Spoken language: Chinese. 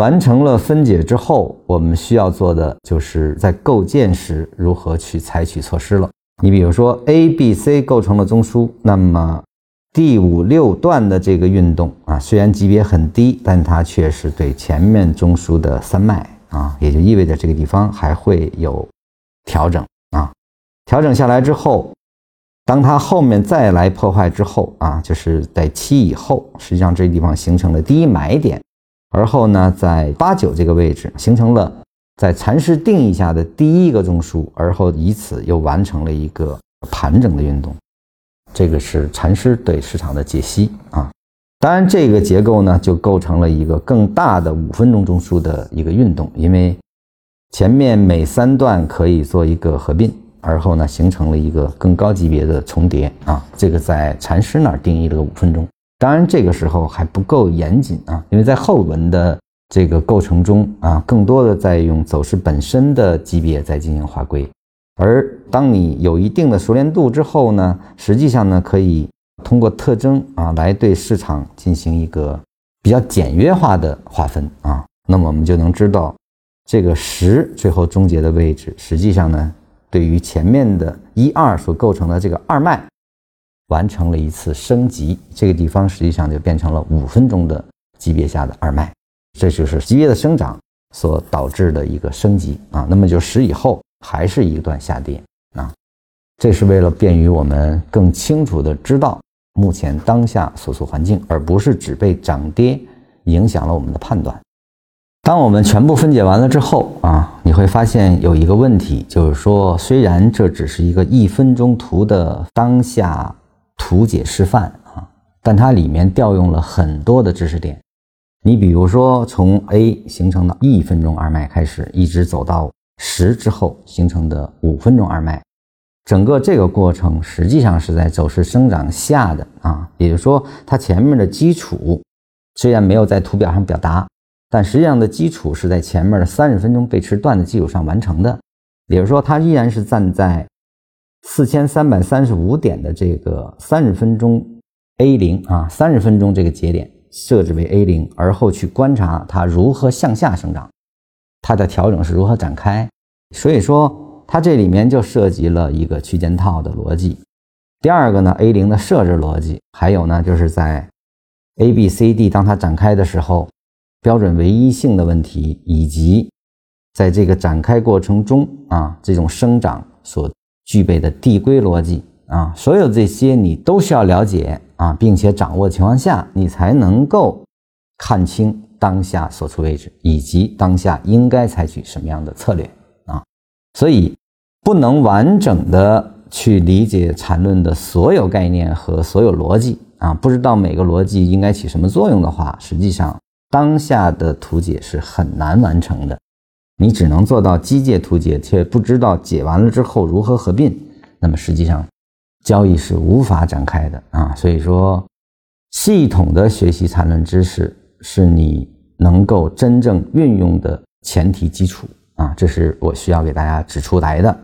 完成了分解之后，我们需要做的就是在构建时如何去采取措施了。你比如说，A、B、C 构成了中枢，那么第五六段的这个运动啊，虽然级别很低，但它却是对前面中枢的三脉啊，也就意味着这个地方还会有调整啊。调整下来之后，当它后面再来破坏之后啊，就是在七以后，实际上这地方形成了第一买点。而后呢，在八九这个位置形成了在禅师定义下的第一个中枢，而后以此又完成了一个盘整的运动。这个是禅师对市场的解析啊。当然，这个结构呢就构成了一个更大的五分钟中枢的一个运动，因为前面每三段可以做一个合并，而后呢形成了一个更高级别的重叠啊。这个在禅师那儿定义了个五分钟。当然，这个时候还不够严谨啊，因为在后文的这个构成中啊，更多的在用走势本身的级别在进行划归。而当你有一定的熟练度之后呢，实际上呢，可以通过特征啊来对市场进行一个比较简约化的划分啊，那么我们就能知道这个十最后终结的位置，实际上呢，对于前面的一二所构成的这个二脉。完成了一次升级，这个地方实际上就变成了五分钟的级别下的二脉，这就是级别的生长所导致的一个升级啊。那么就十以后还是一段下跌啊，这是为了便于我们更清楚的知道目前当下所处环境，而不是只被涨跌影响了我们的判断。当我们全部分解完了之后啊，你会发现有一个问题，就是说虽然这只是一个一分钟图的当下。图解示范啊，但它里面调用了很多的知识点。你比如说，从 A 形成的一分钟二脉开始，一直走到十之后形成的五分钟二脉，整个这个过程实际上是在走势生长下的啊。也就是说，它前面的基础虽然没有在图表上表达，但实际上的基础是在前面的三十分钟背驰段的基础上完成的。也就是说，它依然是站在。四千三百三十五点的这个三十分钟 A 零啊，三十分钟这个节点设置为 A 零，而后去观察它如何向下生长，它的调整是如何展开。所以说，它这里面就涉及了一个区间套的逻辑。第二个呢，A 零的设置逻辑，还有呢，就是在 A、B、C、D 当它展开的时候，标准唯一性的问题，以及在这个展开过程中啊，这种生长所。具备的递归逻辑啊，所有这些你都需要了解啊，并且掌握情况下，你才能够看清当下所处位置以及当下应该采取什么样的策略啊。所以，不能完整的去理解缠论的所有概念和所有逻辑啊，不知道每个逻辑应该起什么作用的话，实际上当下的图解是很难完成的。你只能做到机械图解，却不知道解完了之后如何合并，那么实际上交易是无法展开的啊。所以说，系统的学习缠论知识是你能够真正运用的前提基础啊，这是我需要给大家指出来的。